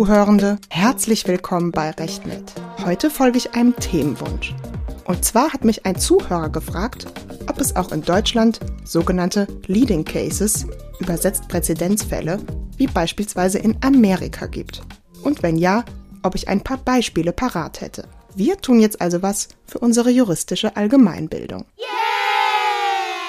Zuhörende, herzlich willkommen bei RechtNet. Heute folge ich einem Themenwunsch. Und zwar hat mich ein Zuhörer gefragt, ob es auch in Deutschland sogenannte Leading Cases, übersetzt Präzedenzfälle, wie beispielsweise in Amerika gibt. Und wenn ja, ob ich ein paar Beispiele parat hätte. Wir tun jetzt also was für unsere juristische Allgemeinbildung. Yeah!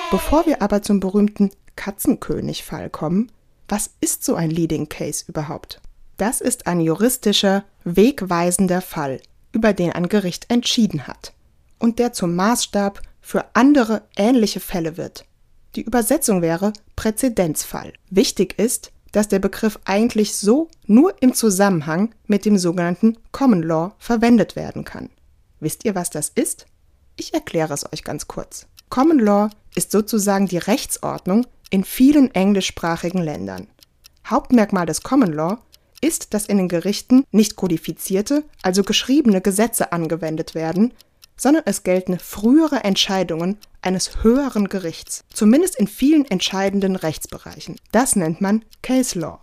Bevor wir aber zum berühmten Katzenkönig-Fall kommen, was ist so ein Leading Case überhaupt? Das ist ein juristischer, wegweisender Fall, über den ein Gericht entschieden hat und der zum Maßstab für andere ähnliche Fälle wird. Die Übersetzung wäre Präzedenzfall. Wichtig ist, dass der Begriff eigentlich so nur im Zusammenhang mit dem sogenannten Common Law verwendet werden kann. Wisst ihr, was das ist? Ich erkläre es euch ganz kurz. Common Law ist sozusagen die Rechtsordnung in vielen englischsprachigen Ländern. Hauptmerkmal des Common Law ist, dass in den Gerichten nicht kodifizierte, also geschriebene Gesetze angewendet werden, sondern es gelten frühere Entscheidungen eines höheren Gerichts, zumindest in vielen entscheidenden Rechtsbereichen. Das nennt man Case Law,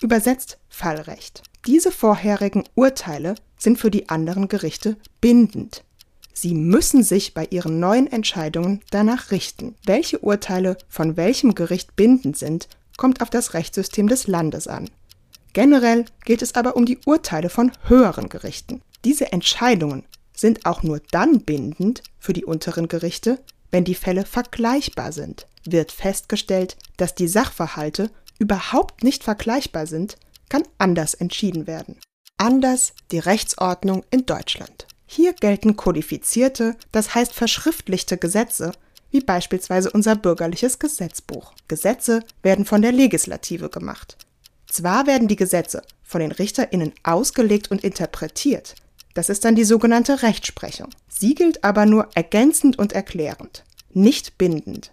übersetzt Fallrecht. Diese vorherigen Urteile sind für die anderen Gerichte bindend. Sie müssen sich bei ihren neuen Entscheidungen danach richten. Welche Urteile von welchem Gericht bindend sind, kommt auf das Rechtssystem des Landes an. Generell geht es aber um die Urteile von höheren Gerichten. Diese Entscheidungen sind auch nur dann bindend für die unteren Gerichte, wenn die Fälle vergleichbar sind. Wird festgestellt, dass die Sachverhalte überhaupt nicht vergleichbar sind, kann anders entschieden werden. Anders die Rechtsordnung in Deutschland. Hier gelten kodifizierte, das heißt verschriftlichte Gesetze, wie beispielsweise unser bürgerliches Gesetzbuch. Gesetze werden von der Legislative gemacht. Zwar werden die Gesetze von den Richterinnen ausgelegt und interpretiert, das ist dann die sogenannte Rechtsprechung. Sie gilt aber nur ergänzend und erklärend, nicht bindend.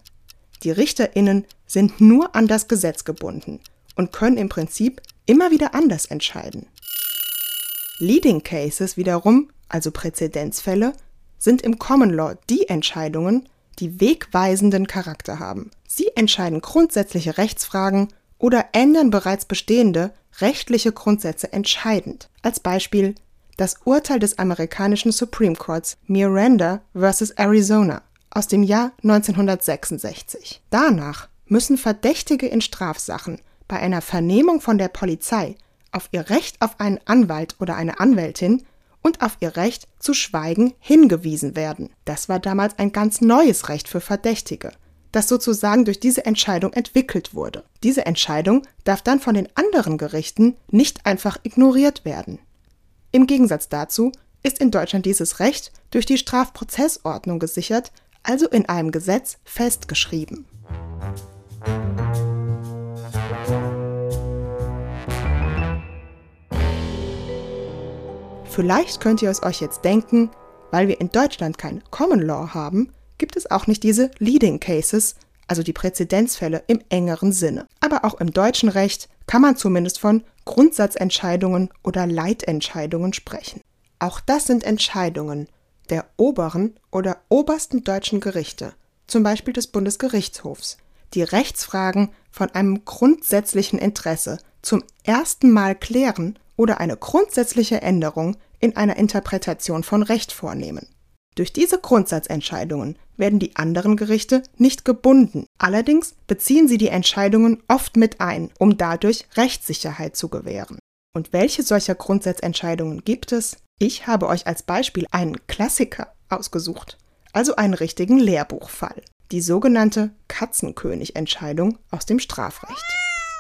Die Richterinnen sind nur an das Gesetz gebunden und können im Prinzip immer wieder anders entscheiden. Leading Cases wiederum, also Präzedenzfälle, sind im Common Law die Entscheidungen, die wegweisenden Charakter haben. Sie entscheiden grundsätzliche Rechtsfragen oder ändern bereits bestehende rechtliche Grundsätze entscheidend. Als Beispiel das Urteil des amerikanischen Supreme Courts Miranda vs. Arizona aus dem Jahr 1966. Danach müssen Verdächtige in Strafsachen bei einer Vernehmung von der Polizei auf ihr Recht auf einen Anwalt oder eine Anwältin und auf ihr Recht zu schweigen hingewiesen werden. Das war damals ein ganz neues Recht für Verdächtige das sozusagen durch diese Entscheidung entwickelt wurde. Diese Entscheidung darf dann von den anderen Gerichten nicht einfach ignoriert werden. Im Gegensatz dazu ist in Deutschland dieses Recht durch die Strafprozessordnung gesichert, also in einem Gesetz festgeschrieben. Vielleicht könnt ihr es euch jetzt denken, weil wir in Deutschland kein Common Law haben, gibt es auch nicht diese Leading Cases, also die Präzedenzfälle im engeren Sinne. Aber auch im deutschen Recht kann man zumindest von Grundsatzentscheidungen oder Leitentscheidungen sprechen. Auch das sind Entscheidungen der oberen oder obersten deutschen Gerichte, zum Beispiel des Bundesgerichtshofs, die Rechtsfragen von einem grundsätzlichen Interesse zum ersten Mal klären oder eine grundsätzliche Änderung in einer Interpretation von Recht vornehmen. Durch diese Grundsatzentscheidungen werden die anderen Gerichte nicht gebunden. Allerdings beziehen sie die Entscheidungen oft mit ein, um dadurch Rechtssicherheit zu gewähren. Und welche solcher Grundsatzentscheidungen gibt es? Ich habe euch als Beispiel einen Klassiker ausgesucht, also einen richtigen Lehrbuchfall. Die sogenannte Katzenkönig-Entscheidung aus dem Strafrecht.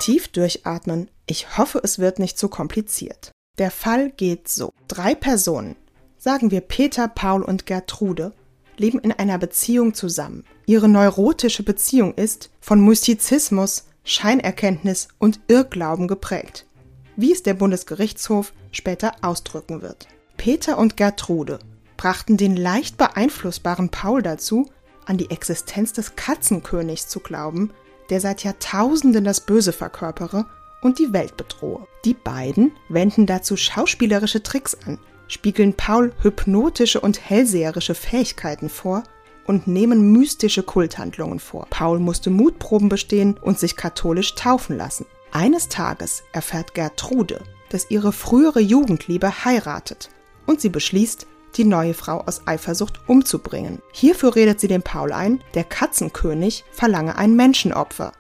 Tief durchatmen. Ich hoffe, es wird nicht zu kompliziert. Der Fall geht so. Drei Personen Sagen wir Peter, Paul und Gertrude leben in einer Beziehung zusammen. Ihre neurotische Beziehung ist von Mystizismus, Scheinerkenntnis und Irrglauben geprägt, wie es der Bundesgerichtshof später ausdrücken wird. Peter und Gertrude brachten den leicht beeinflussbaren Paul dazu, an die Existenz des Katzenkönigs zu glauben, der seit Jahrtausenden das Böse verkörpere und die Welt bedrohe. Die beiden wenden dazu schauspielerische Tricks an, spiegeln Paul hypnotische und hellseherische Fähigkeiten vor und nehmen mystische Kulthandlungen vor. Paul musste Mutproben bestehen und sich katholisch taufen lassen. Eines Tages erfährt Gertrude, dass ihre frühere Jugendliebe heiratet und sie beschließt, die neue Frau aus Eifersucht umzubringen. Hierfür redet sie dem Paul ein, der Katzenkönig verlange ein Menschenopfer.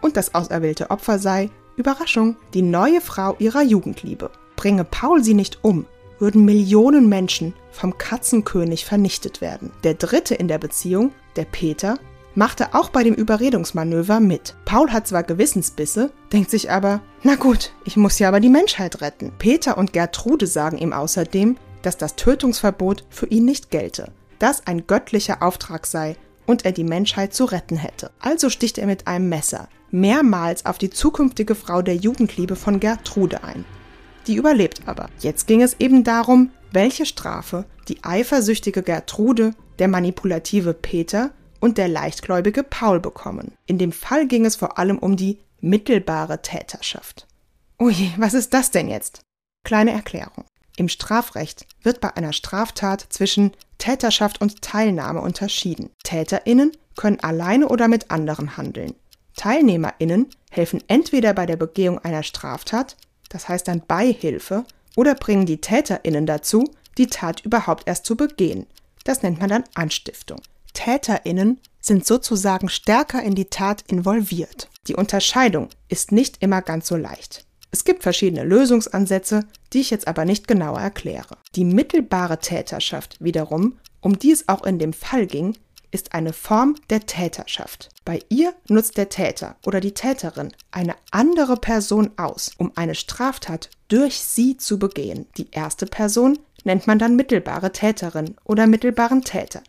Und das auserwählte Opfer sei, Überraschung, die neue Frau ihrer Jugendliebe. Bringe Paul sie nicht um, würden Millionen Menschen vom Katzenkönig vernichtet werden. Der dritte in der Beziehung, der Peter, machte auch bei dem Überredungsmanöver mit. Paul hat zwar Gewissensbisse, denkt sich aber, na gut, ich muss ja aber die Menschheit retten. Peter und Gertrude sagen ihm außerdem, dass das Tötungsverbot für ihn nicht gelte, dass ein göttlicher Auftrag sei und er die Menschheit zu retten hätte. Also sticht er mit einem Messer mehrmals auf die zukünftige Frau der Jugendliebe von Gertrude ein. Die überlebt aber. Jetzt ging es eben darum, welche Strafe die eifersüchtige Gertrude, der manipulative Peter und der leichtgläubige Paul bekommen. In dem Fall ging es vor allem um die mittelbare Täterschaft. Ui, was ist das denn jetzt? Kleine Erklärung. Im Strafrecht wird bei einer Straftat zwischen Täterschaft und Teilnahme unterschieden. Täterinnen können alleine oder mit anderen handeln. Teilnehmerinnen helfen entweder bei der Begehung einer Straftat, das heißt dann Beihilfe, oder bringen die Täterinnen dazu, die Tat überhaupt erst zu begehen. Das nennt man dann Anstiftung. Täterinnen sind sozusagen stärker in die Tat involviert. Die Unterscheidung ist nicht immer ganz so leicht. Es gibt verschiedene Lösungsansätze, die ich jetzt aber nicht genauer erkläre. Die mittelbare Täterschaft wiederum, um die es auch in dem Fall ging, ist eine Form der Täterschaft. Bei ihr nutzt der Täter oder die Täterin eine andere Person aus, um eine Straftat durch sie zu begehen. Die erste Person nennt man dann mittelbare Täterin oder mittelbaren Täter.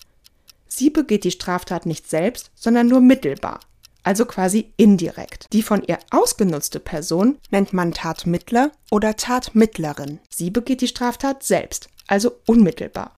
Sie begeht die Straftat nicht selbst, sondern nur mittelbar, also quasi indirekt. Die von ihr ausgenutzte Person nennt man Tatmittler oder Tatmittlerin. Sie begeht die Straftat selbst, also unmittelbar.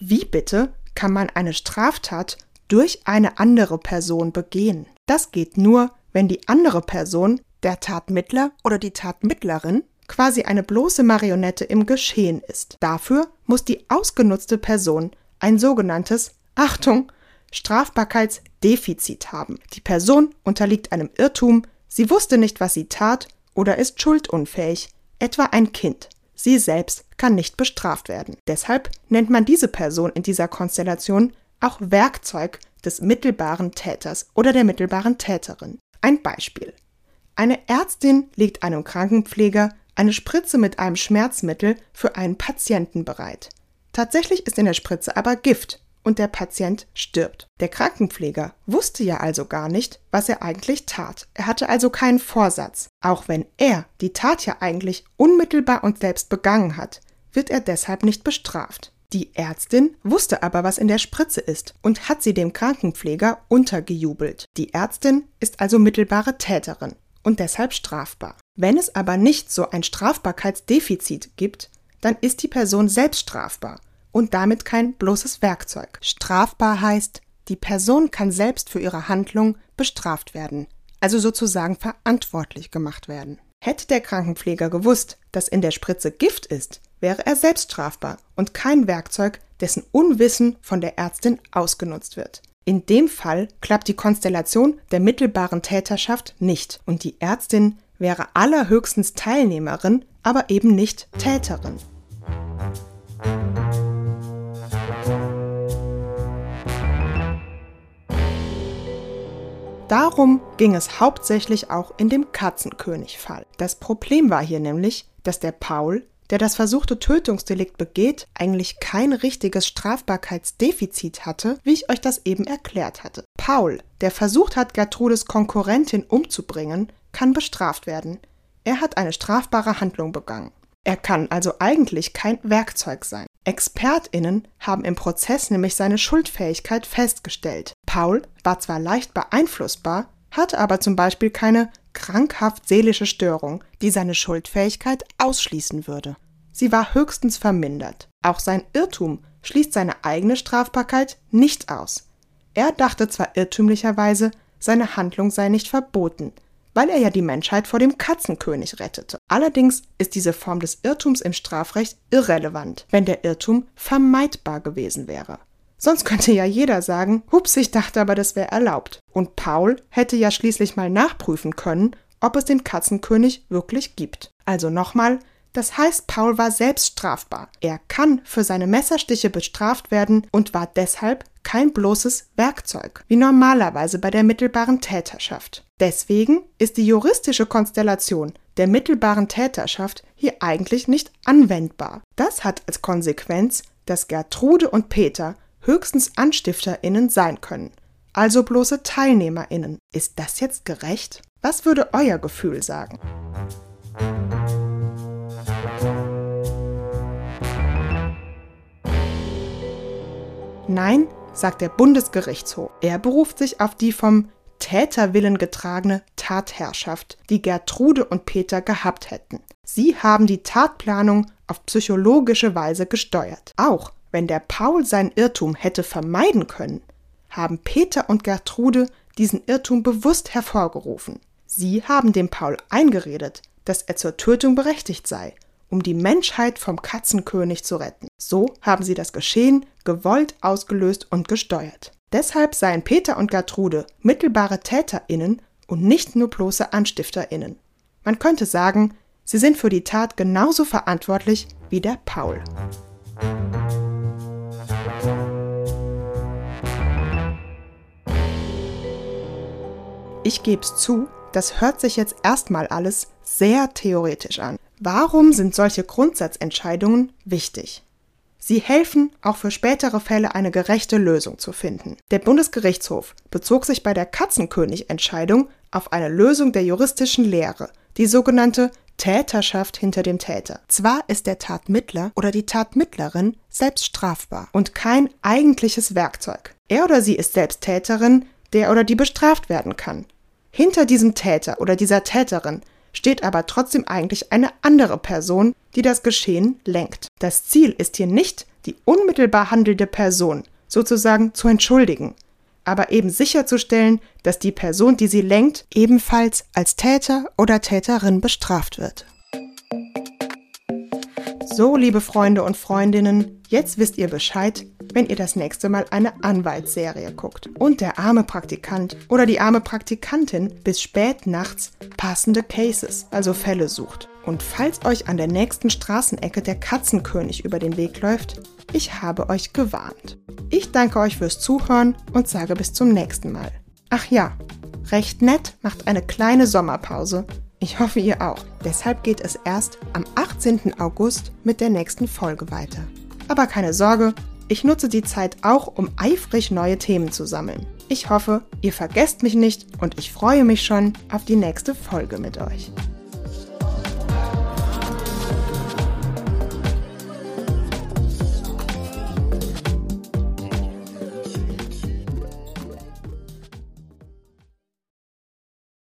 Wie bitte kann man eine Straftat durch eine andere Person begehen? Das geht nur, wenn die andere Person, der Tatmittler oder die Tatmittlerin, quasi eine bloße Marionette im Geschehen ist. Dafür muss die ausgenutzte Person ein sogenanntes, Achtung, Strafbarkeitsdefizit haben. Die Person unterliegt einem Irrtum, sie wusste nicht, was sie tat oder ist schuldunfähig, etwa ein Kind. Sie selbst kann nicht bestraft werden. Deshalb nennt man diese Person in dieser Konstellation auch Werkzeug des mittelbaren Täters oder der mittelbaren Täterin. Ein Beispiel. Eine Ärztin legt einem Krankenpfleger eine Spritze mit einem Schmerzmittel für einen Patienten bereit. Tatsächlich ist in der Spritze aber Gift und der Patient stirbt. Der Krankenpfleger wusste ja also gar nicht, was er eigentlich tat. Er hatte also keinen Vorsatz. Auch wenn er die Tat ja eigentlich unmittelbar und selbst begangen hat, wird er deshalb nicht bestraft. Die Ärztin wusste aber, was in der Spritze ist und hat sie dem Krankenpfleger untergejubelt. Die Ärztin ist also mittelbare Täterin und deshalb strafbar. Wenn es aber nicht so ein Strafbarkeitsdefizit gibt, dann ist die Person selbst strafbar und damit kein bloßes Werkzeug. Strafbar heißt, die Person kann selbst für ihre Handlung bestraft werden, also sozusagen verantwortlich gemacht werden. Hätte der Krankenpfleger gewusst, dass in der Spritze Gift ist, wäre er selbst strafbar und kein Werkzeug, dessen Unwissen von der Ärztin ausgenutzt wird. In dem Fall klappt die Konstellation der mittelbaren Täterschaft nicht und die Ärztin wäre allerhöchstens Teilnehmerin, aber eben nicht Täterin. Darum ging es hauptsächlich auch in dem Katzenkönig-Fall. Das Problem war hier nämlich, dass der Paul, der das versuchte Tötungsdelikt begeht, eigentlich kein richtiges Strafbarkeitsdefizit hatte, wie ich euch das eben erklärt hatte. Paul, der versucht hat, Gertrudes Konkurrentin umzubringen, kann bestraft werden. Er hat eine strafbare Handlung begangen. Er kann also eigentlich kein Werkzeug sein. ExpertInnen haben im Prozess nämlich seine Schuldfähigkeit festgestellt. Paul war zwar leicht beeinflussbar, hatte aber zum Beispiel keine krankhaft seelische Störung, die seine Schuldfähigkeit ausschließen würde. Sie war höchstens vermindert. Auch sein Irrtum schließt seine eigene Strafbarkeit nicht aus. Er dachte zwar irrtümlicherweise, seine Handlung sei nicht verboten, weil er ja die Menschheit vor dem Katzenkönig rettete. Allerdings ist diese Form des Irrtums im Strafrecht irrelevant, wenn der Irrtum vermeidbar gewesen wäre. Sonst könnte ja jeder sagen, hups, ich dachte aber, das wäre erlaubt. Und Paul hätte ja schließlich mal nachprüfen können, ob es den Katzenkönig wirklich gibt. Also nochmal, das heißt, Paul war selbst strafbar. Er kann für seine Messerstiche bestraft werden und war deshalb kein bloßes Werkzeug, wie normalerweise bei der mittelbaren Täterschaft. Deswegen ist die juristische Konstellation der mittelbaren Täterschaft hier eigentlich nicht anwendbar. Das hat als Konsequenz, dass Gertrude und Peter höchstens Anstifterinnen sein können, also bloße Teilnehmerinnen. Ist das jetzt gerecht? Was würde euer Gefühl sagen? Nein, sagt der Bundesgerichtshof. Er beruft sich auf die vom Täterwillen getragene Tatherrschaft, die Gertrude und Peter gehabt hätten. Sie haben die Tatplanung auf psychologische Weise gesteuert. Auch wenn der Paul seinen Irrtum hätte vermeiden können, haben Peter und Gertrude diesen Irrtum bewusst hervorgerufen. Sie haben dem Paul eingeredet, dass er zur Tötung berechtigt sei um die Menschheit vom Katzenkönig zu retten. So haben sie das Geschehen gewollt ausgelöst und gesteuert. Deshalb seien Peter und Gertrude mittelbare Täterinnen und nicht nur bloße Anstifterinnen. Man könnte sagen, sie sind für die Tat genauso verantwortlich wie der Paul. Ich geb's zu, das hört sich jetzt erstmal alles sehr theoretisch an. Warum sind solche Grundsatzentscheidungen wichtig? Sie helfen, auch für spätere Fälle eine gerechte Lösung zu finden. Der Bundesgerichtshof bezog sich bei der Katzenkönig-Entscheidung auf eine Lösung der juristischen Lehre, die sogenannte Täterschaft hinter dem Täter. Zwar ist der Tatmittler oder die Tatmittlerin selbst strafbar und kein eigentliches Werkzeug. Er oder sie ist selbst Täterin, der oder die bestraft werden kann. Hinter diesem Täter oder dieser Täterin steht aber trotzdem eigentlich eine andere Person, die das Geschehen lenkt. Das Ziel ist hier nicht, die unmittelbar handelnde Person sozusagen zu entschuldigen, aber eben sicherzustellen, dass die Person, die sie lenkt, ebenfalls als Täter oder Täterin bestraft wird. So, liebe Freunde und Freundinnen, jetzt wisst ihr Bescheid, wenn ihr das nächste Mal eine Anwaltsserie guckt und der arme Praktikant oder die arme Praktikantin bis spät nachts passende Cases, also Fälle sucht. Und falls euch an der nächsten Straßenecke der Katzenkönig über den Weg läuft, ich habe euch gewarnt. Ich danke euch fürs Zuhören und sage bis zum nächsten Mal. Ach ja, recht nett macht eine kleine Sommerpause. Ich hoffe ihr auch. Deshalb geht es erst am 18. August mit der nächsten Folge weiter. Aber keine Sorge, ich nutze die Zeit auch, um eifrig neue Themen zu sammeln. Ich hoffe, ihr vergesst mich nicht und ich freue mich schon auf die nächste Folge mit euch.